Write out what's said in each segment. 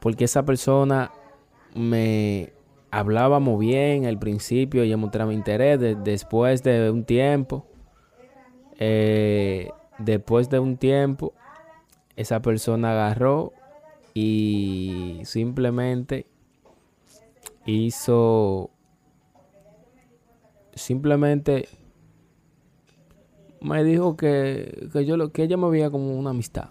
Porque esa persona me hablábamos bien al principio, ella mostraba interés, de- después de un tiempo, eh, después de un tiempo, esa persona agarró y simplemente hizo, simplemente me dijo que, que yo lo, que ella me veía como una amistad.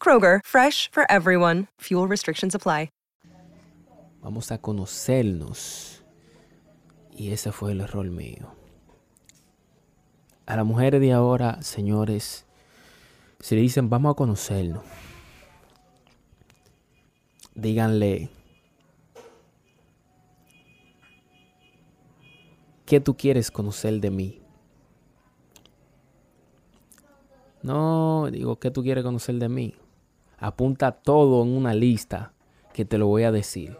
Kroger, fresh for everyone. Fuel restrictions apply. Vamos a conocernos. Y ese fue el error mío. A las mujeres de ahora, señores, si le dicen vamos a conocernos, díganle ¿qué tú quieres conocer de mí? No, digo, ¿qué tú quieres conocer de mí? Apunta todo en una lista que te lo voy a decir.